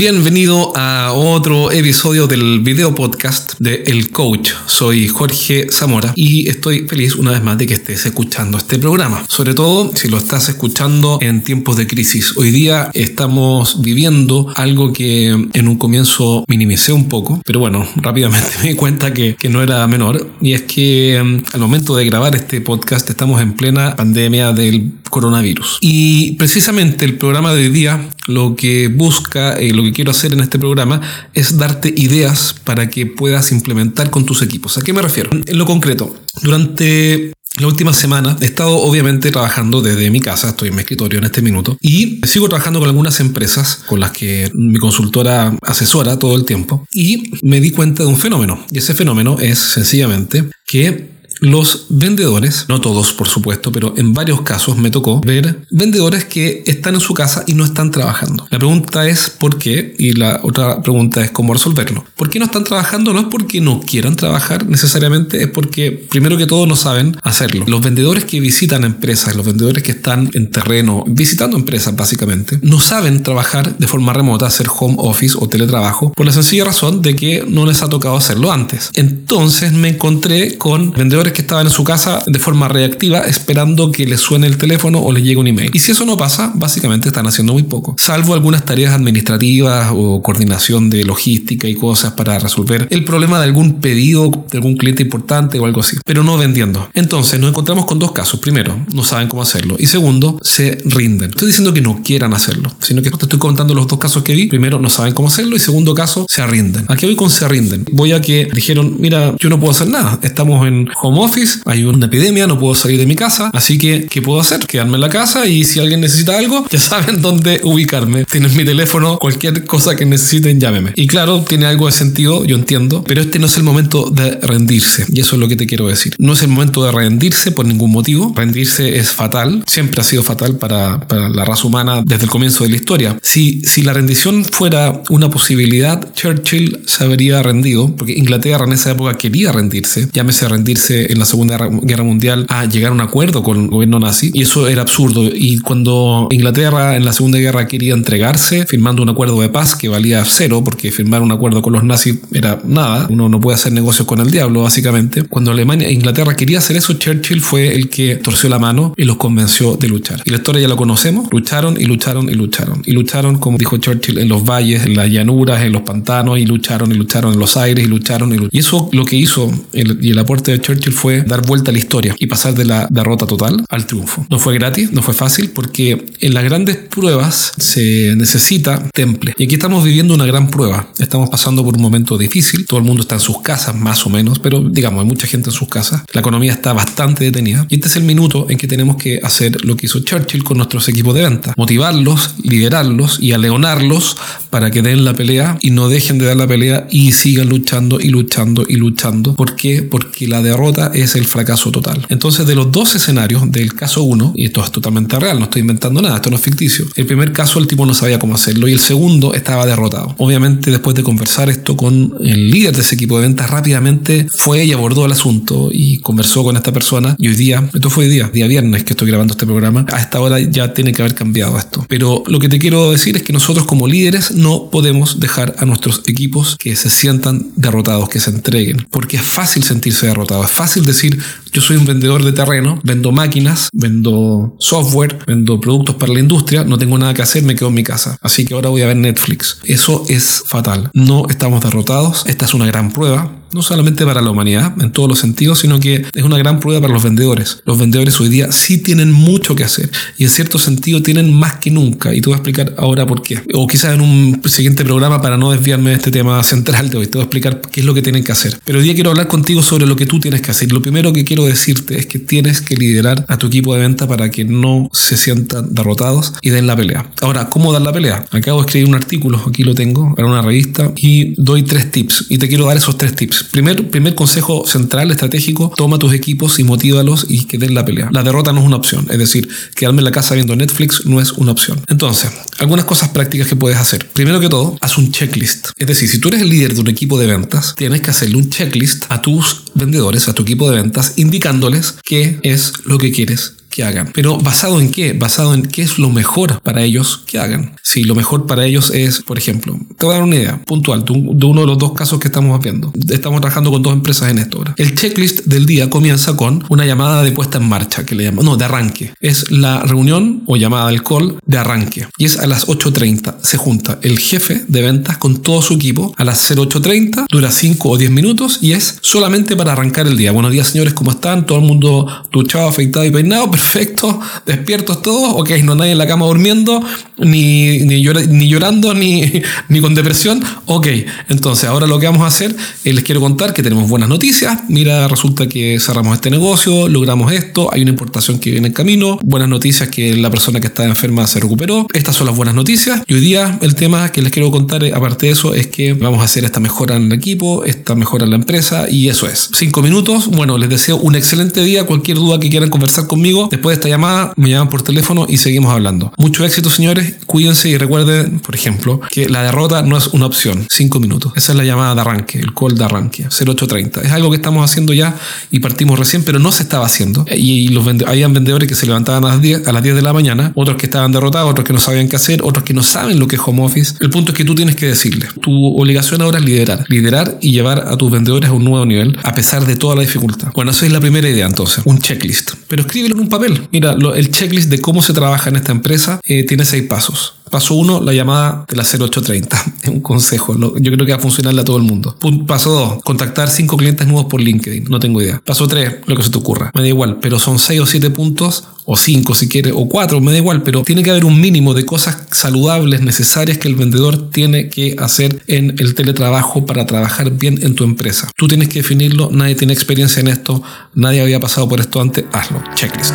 Bienvenido a otro episodio del video podcast de El Coach. Soy Jorge Zamora y estoy feliz una vez más de que estés escuchando este programa. Sobre todo si lo estás escuchando en tiempos de crisis. Hoy día estamos viviendo algo que en un comienzo minimicé un poco, pero bueno, rápidamente me di cuenta que, que no era menor. Y es que mm, al momento de grabar este podcast estamos en plena pandemia del coronavirus. Y precisamente el programa de hoy día lo que busca, y lo que quiero hacer en este programa es darte ideas para que puedas implementar con tus equipos. ¿A qué me refiero? En lo concreto, durante la última semana he estado obviamente trabajando desde mi casa, estoy en mi escritorio en este minuto, y sigo trabajando con algunas empresas con las que mi consultora asesora todo el tiempo, y me di cuenta de un fenómeno, y ese fenómeno es sencillamente que los vendedores, no todos por supuesto, pero en varios casos me tocó ver vendedores que están en su casa y no están trabajando. La pregunta es por qué y la otra pregunta es cómo resolverlo. ¿Por qué no están trabajando? No es porque no quieran trabajar necesariamente, es porque primero que todo no saben hacerlo. Los vendedores que visitan empresas, los vendedores que están en terreno visitando empresas básicamente, no saben trabajar de forma remota, hacer home office o teletrabajo, por la sencilla razón de que no les ha tocado hacerlo antes. Entonces me encontré con vendedores que estaban en su casa de forma reactiva esperando que les suene el teléfono o les llegue un email. Y si eso no pasa, básicamente están haciendo muy poco. Salvo algunas tareas administrativas o coordinación de logística y cosas para resolver el problema de algún pedido de algún cliente importante o algo así. Pero no vendiendo. Entonces nos encontramos con dos casos. Primero, no saben cómo hacerlo. Y segundo, se rinden. Estoy diciendo que no quieran hacerlo, sino que te estoy contando los dos casos que vi. Primero, no saben cómo hacerlo. Y segundo caso, se rinden. Aquí voy con se rinden. Voy a que dijeron, mira, yo no puedo hacer nada. Estamos en home office, hay una epidemia, no puedo salir de mi casa, así que ¿qué puedo hacer? Quedarme en la casa y si alguien necesita algo, ya saben dónde ubicarme. Tienes mi teléfono, cualquier cosa que necesiten, llámeme. Y claro, tiene algo de sentido, yo entiendo, pero este no es el momento de rendirse y eso es lo que te quiero decir. No es el momento de rendirse por ningún motivo. Rendirse es fatal, siempre ha sido fatal para, para la raza humana desde el comienzo de la historia. Si, si la rendición fuera una posibilidad, Churchill se habría rendido, porque Inglaterra en esa época quería rendirse, llámese rendirse en la Segunda Guerra Mundial a llegar a un acuerdo con el gobierno nazi y eso era absurdo. Y cuando Inglaterra en la Segunda Guerra quería entregarse firmando un acuerdo de paz que valía cero porque firmar un acuerdo con los nazis era nada, uno no puede hacer negocios con el diablo básicamente. Cuando Alemania e Inglaterra quería hacer eso, Churchill fue el que torció la mano y los convenció de luchar. Y la historia ya la conocemos, lucharon y lucharon y lucharon. Y lucharon, como dijo Churchill, en los valles, en las llanuras, en los pantanos y lucharon y lucharon en los aires y lucharon y lucharon. Y eso lo que hizo y el aporte de Churchill fue dar vuelta a la historia y pasar de la derrota total al triunfo. No fue gratis, no fue fácil, porque en las grandes pruebas se necesita temple. Y aquí estamos viviendo una gran prueba. Estamos pasando por un momento difícil. Todo el mundo está en sus casas, más o menos, pero digamos, hay mucha gente en sus casas. La economía está bastante detenida. Y este es el minuto en que tenemos que hacer lo que hizo Churchill con nuestros equipos de venta. Motivarlos, liderarlos y aleonarlos para que den la pelea y no dejen de dar la pelea y sigan luchando y luchando y luchando. ¿Por qué? Porque la derrota es el fracaso total. Entonces, de los dos escenarios del caso 1, y esto es totalmente real, no estoy inventando nada, esto no es ficticio. El primer caso el tipo no sabía cómo hacerlo y el segundo estaba derrotado. Obviamente, después de conversar esto con el líder de ese equipo de ventas, rápidamente fue y abordó el asunto y conversó con esta persona. Y hoy día, esto fue hoy día, día viernes que estoy grabando este programa, a esta hora ya tiene que haber cambiado esto. Pero lo que te quiero decir es que nosotros como líderes no podemos dejar a nuestros equipos que se sientan derrotados, que se entreguen, porque es fácil sentirse derrotado, es fácil decir, yo soy un vendedor de terreno, vendo máquinas, vendo software, vendo productos para la industria, no tengo nada que hacer, me quedo en mi casa. Así que ahora voy a ver Netflix. Eso es fatal. No estamos derrotados, esta es una gran prueba, no solamente para la humanidad en todos los sentidos, sino que es una gran prueba para los vendedores. Los vendedores hoy día sí tienen mucho que hacer y en cierto sentido tienen más que nunca y te voy a explicar ahora por qué. O quizás en un siguiente programa para no desviarme de este tema central de hoy, te voy a explicar qué es lo que tienen que hacer. Pero hoy día quiero hablar contigo sobre lo que tú tienes que hacer. Lo primero que quiero decirte es que tienes que liderar a tu equipo de venta para que no se sientan derrotados y den la pelea. Ahora, ¿cómo dar la pelea? Acabo de escribir un artículo, aquí lo tengo, en una revista y doy tres tips y te quiero dar esos tres tips. Primer, primer consejo central, estratégico, toma tus equipos y motívalos y que den la pelea. La derrota no es una opción, es decir, quedarme en la casa viendo Netflix no es una opción. Entonces, algunas cosas prácticas que puedes hacer. Primero que todo, haz un checklist. Es decir, si tú eres el líder de un equipo de ventas, tienes que hacerle un checklist a tus vendedores, a tu equipo de ventas, indicándoles qué es lo que quieres que hagan. Pero basado en qué? Basado en qué es lo mejor para ellos que hagan. Si lo mejor para ellos es, por ejemplo, te voy a dar una idea puntual de uno de los dos casos que estamos viendo. Estamos trabajando con dos empresas en esto ahora. El checklist del día comienza con una llamada de puesta en marcha, que le llamamos, no, de arranque. Es la reunión o llamada del call de arranque. Y es a las 8.30. Se junta el jefe de ventas con todo su equipo a las 08.30, dura 5 o 10 minutos y es solamente para arrancar el día. Buenos días señores, ¿cómo están? Todo el mundo duchado, afeitado y peinado, perfecto, despiertos todos, ok, no nadie en la cama durmiendo, ni, ni, llorando, ni, ni con depresión, ok. Entonces ahora lo que vamos a hacer, es les quiero contar que tenemos buenas noticias, mira, resulta que cerramos este negocio, logramos esto, hay una importación que viene en camino, buenas noticias que la persona que estaba enferma se recuperó, estas son las buenas noticias y hoy día el tema que les quiero contar aparte de eso es que vamos a hacer esta mejora en el equipo, esta mejora en la empresa y eso es. Cinco minutos, bueno, les deseo un excelente día, cualquier duda que quieran conversar conmigo, después de esta llamada me llaman por teléfono y seguimos hablando. Mucho éxito señores, cuídense y recuerden, por ejemplo, que la derrota no es una opción, cinco minutos, esa es la llamada de arranque, el call de arranque, 0830, es algo que estamos haciendo ya y partimos recién, pero no se estaba haciendo y los habían vendedores que se levantaban a las 10, a las 10 de la mañana, otros que estaban derrotados, otros que no sabían qué hacer, otros que no saben lo que es home office. El punto es que tú tienes que decirle, tu obligación ahora es liderar, liderar y llevar a tus vendedores a un nuevo nivel, a pesar de toda la dificultad. Bueno, esa es la primera idea entonces, un checklist. Pero escríbelo en un papel. Mira, el checklist de cómo se trabaja en esta empresa eh, tiene seis pasos. Paso 1, la llamada de la 0830. Es un consejo. Yo creo que va a funcionarle a todo el mundo. Paso 2, contactar 5 clientes nuevos por LinkedIn. No tengo idea. Paso 3, lo que se te ocurra. Me da igual, pero son 6 o 7 puntos, o 5 si quieres, o 4, me da igual, pero tiene que haber un mínimo de cosas saludables, necesarias que el vendedor tiene que hacer en el teletrabajo para trabajar bien en tu empresa. Tú tienes que definirlo, nadie tiene experiencia en esto, nadie había pasado por esto antes, hazlo. Checklist.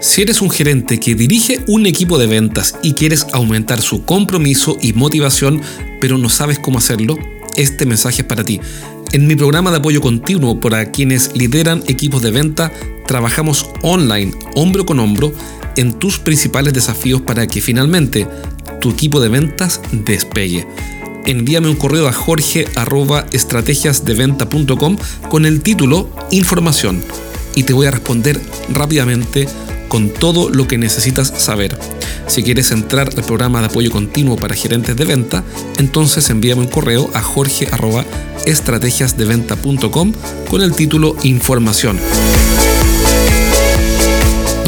Si eres un gerente que dirige un equipo de ventas y quieres aumentar su compromiso y motivación, pero no sabes cómo hacerlo, este mensaje es para ti. En mi programa de apoyo continuo para quienes lideran equipos de venta, trabajamos online, hombro con hombro, en tus principales desafíos para que finalmente tu equipo de ventas despegue. Envíame un correo a jorge.estrategiasdeventa.com con el título Información y te voy a responder rápidamente con todo lo que necesitas saber. Si quieres entrar al programa de apoyo continuo para gerentes de venta, entonces envíame un correo a jorge.estrategiasdeventa.com con el título Información.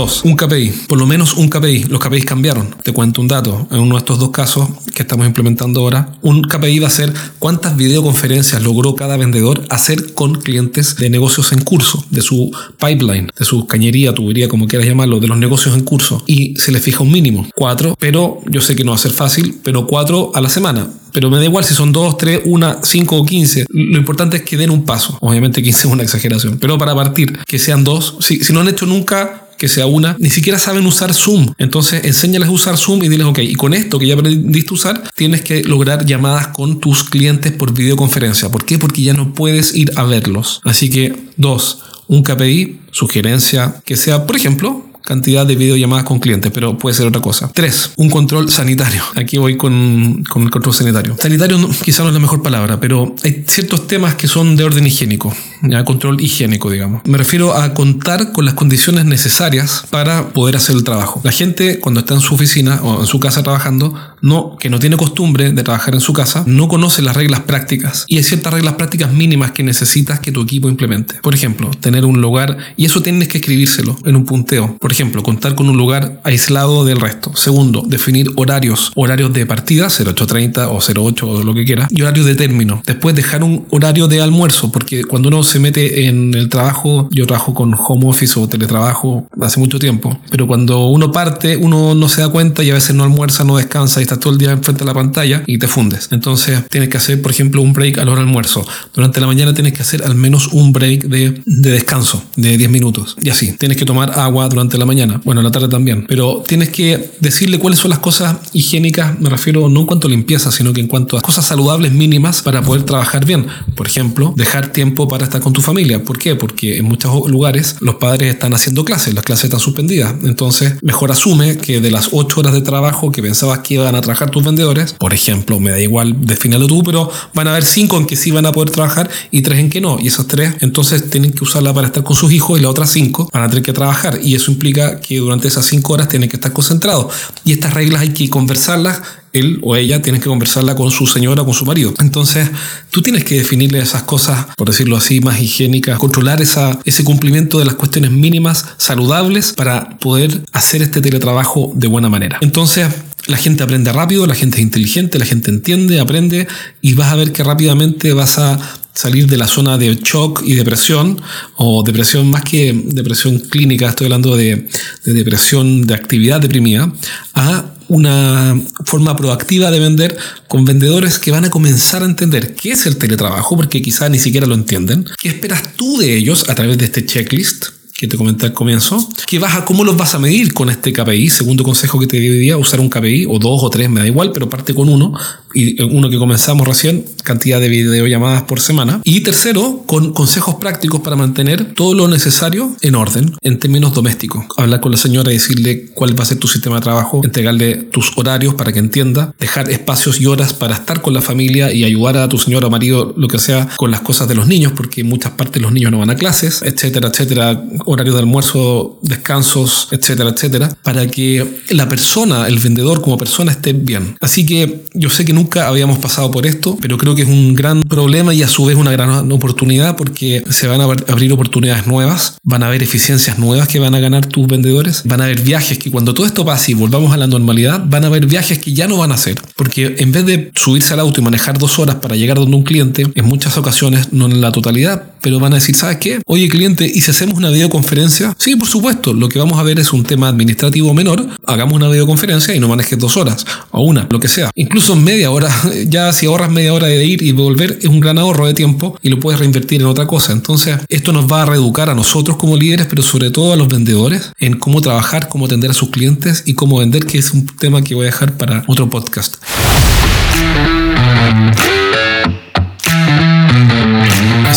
2. Un KPI. Por lo menos un KPI. Los KPIs cambiaron. Te cuento un dato. En uno de estos dos casos que estamos implementando ahora, un KPI va a ser cuántas videoconferencias logró cada vendedor hacer con clientes de negocios en curso, de su pipeline, de su cañería, tubería, como quieras llamarlo, de los negocios en curso. Y se le fija un mínimo. Cuatro. Pero yo sé que no va a ser fácil, pero cuatro a la semana pero me da igual si son dos, tres, una, cinco o quince. Lo importante es que den un paso. Obviamente 15 es una exageración, pero para partir, que sean dos. Si no han hecho nunca que sea una, ni siquiera saben usar Zoom. Entonces, enséñales a usar Zoom y diles, ok, y con esto que ya aprendiste a usar, tienes que lograr llamadas con tus clientes por videoconferencia. ¿Por qué? Porque ya no puedes ir a verlos. Así que, dos, un KPI, sugerencia que sea, por ejemplo, cantidad de videollamadas con clientes, pero puede ser otra cosa. Tres, un control sanitario. Aquí voy con, con el control sanitario. Sanitario no, quizá no es la mejor palabra, pero hay ciertos temas que son de orden higiénico, ya control higiénico, digamos. Me refiero a contar con las condiciones necesarias para poder hacer el trabajo. La gente cuando está en su oficina o en su casa trabajando, no, que no tiene costumbre de trabajar en su casa, no conoce las reglas prácticas y hay ciertas reglas prácticas mínimas que necesitas que tu equipo implemente. Por ejemplo, tener un lugar y eso tienes que escribírselo en un punteo. Por ejemplo, contar con un lugar aislado del resto. Segundo, definir horarios. Horarios de partida, 0830 o 08 o lo que quiera. Y horarios de término. Después dejar un horario de almuerzo, porque cuando uno se mete en el trabajo, yo trabajo con home office o teletrabajo hace mucho tiempo, pero cuando uno parte, uno no se da cuenta y a veces no almuerza, no descansa y estás todo el día enfrente de la pantalla y te fundes. Entonces tienes que hacer, por ejemplo, un break a la hora almuerzo. Durante la mañana tienes que hacer al menos un break de, de descanso de 10 minutos. Y así, tienes que tomar agua durante la mañana, bueno, la tarde también, pero tienes que decirle cuáles son las cosas higiénicas, me refiero no en cuanto a limpieza, sino que en cuanto a cosas saludables mínimas para poder trabajar bien. Por ejemplo, dejar tiempo para estar con tu familia. ¿Por qué? Porque en muchos lugares los padres están haciendo clases, las clases están suspendidas. Entonces, mejor asume que de las 8 horas de trabajo que pensabas que iban a trabajar tus vendedores, por ejemplo, me da igual, defínalo tú, pero van a haber cinco en que sí van a poder trabajar y tres en que no. Y esas tres entonces tienen que usarla para estar con sus hijos y las otras cinco van a tener que trabajar. Y eso implica que durante esas cinco horas tienen que estar concentrados. Y estas reglas hay que conversarlas él o ella tiene que conversarla con su señora con su marido. Entonces, tú tienes que definirle esas cosas, por decirlo así, más higiénicas, controlar esa, ese cumplimiento de las cuestiones mínimas saludables para poder hacer este teletrabajo de buena manera. Entonces, la gente aprende rápido, la gente es inteligente, la gente entiende, aprende y vas a ver que rápidamente vas a salir de la zona de shock y depresión, o depresión más que depresión clínica, estoy hablando de, de depresión de actividad deprimida, a una forma proactiva de vender con vendedores que van a comenzar a entender qué es el teletrabajo, porque quizás ni siquiera lo entienden. ¿Qué esperas tú de ellos a través de este checklist? Que te comenté al comienzo, que vas a cómo los vas a medir con este KPI, segundo consejo que te diría, usar un KPI, o dos o tres, me da igual, pero parte con uno, y uno que comenzamos recién, cantidad de videollamadas por semana. Y tercero, con consejos prácticos para mantener todo lo necesario en orden en términos domésticos. Hablar con la señora y decirle cuál va a ser tu sistema de trabajo, entregarle tus horarios para que entienda, dejar espacios y horas para estar con la familia y ayudar a tu señora o marido, lo que sea, con las cosas de los niños, porque en muchas partes los niños no van a clases, etcétera, etcétera, horario de almuerzo, descansos, etcétera, etcétera, para que la persona, el vendedor como persona esté bien. Así que yo sé que nunca habíamos pasado por esto, pero creo que es un gran problema y a su vez una gran oportunidad porque se van a abrir oportunidades nuevas, van a haber eficiencias nuevas que van a ganar tus vendedores, van a haber viajes que cuando todo esto pase y volvamos a la normalidad, van a haber viajes que ya no van a hacer, porque en vez de subirse al auto y manejar dos horas para llegar donde un cliente, en muchas ocasiones, no en la totalidad, pero van a decir, ¿sabes qué? Oye cliente, ¿y si hacemos una videoconferencia? Sí, por supuesto, lo que vamos a ver es un tema administrativo menor, hagamos una videoconferencia y no manejes dos horas o una, lo que sea. Incluso media hora, ya si ahorras media hora de ir y volver, es un gran ahorro de tiempo y lo puedes reinvertir en otra cosa. Entonces, esto nos va a reeducar a nosotros como líderes, pero sobre todo a los vendedores, en cómo trabajar, cómo atender a sus clientes y cómo vender, que es un tema que voy a dejar para otro podcast.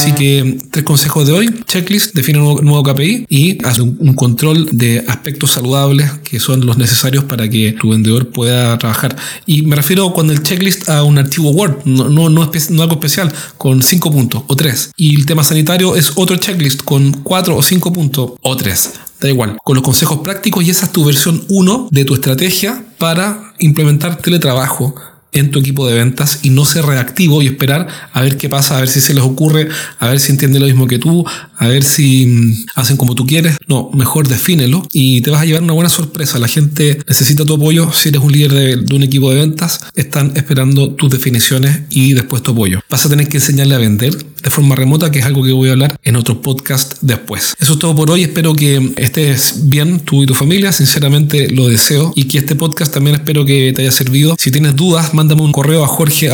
Así que tres consejos de hoy. Checklist, define un nuevo, KPI y haz un, control de aspectos saludables que son los necesarios para que tu vendedor pueda trabajar. Y me refiero cuando el checklist a un archivo Word, no, no, no, algo especial, con cinco puntos o tres. Y el tema sanitario es otro checklist con cuatro o cinco puntos o tres. Da igual, con los consejos prácticos y esa es tu versión 1 de tu estrategia para implementar teletrabajo en tu equipo de ventas y no ser reactivo y esperar a ver qué pasa, a ver si se les ocurre, a ver si entiende lo mismo que tú, a ver si mm, hacen como tú quieres. No, mejor defínelo y te vas a llevar una buena sorpresa. La gente necesita tu apoyo. Si eres un líder de, un equipo de ventas, están esperando tus definiciones y después tu apoyo. Vas a tener que enseñarle a vender de forma remota, que es algo que voy a hablar en otro podcast después. Eso es todo por hoy. Espero que estés bien tú y tu familia. Sinceramente lo deseo y que este podcast también espero que te haya servido. Si tienes dudas, mándame un correo a jorge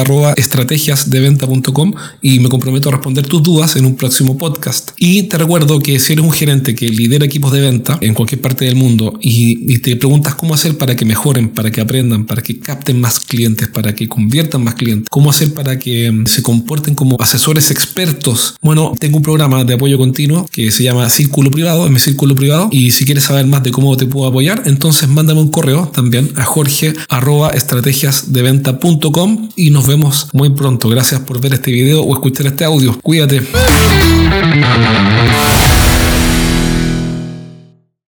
y me comprometo a responder tus dudas en un próximo podcast. Y te recuerdo que si eres un gerente que lidera equipos de venta en cualquier parte del mundo y, te preguntas cómo hacer para que mejoren, para que aprendan, para que capten más clientes, para que conviertan más clientes, cómo hacer para que mm, se comporten como asesores expertos, bueno, tengo un programa de apoyo continuo que se llama Círculo Privado, es mi círculo privado. Y si quieres saber más de cómo te puedo apoyar, entonces mándame un correo también a jorge y nos vemos muy pronto. Gracias por ver este video o escuchar este audio. Cuídate.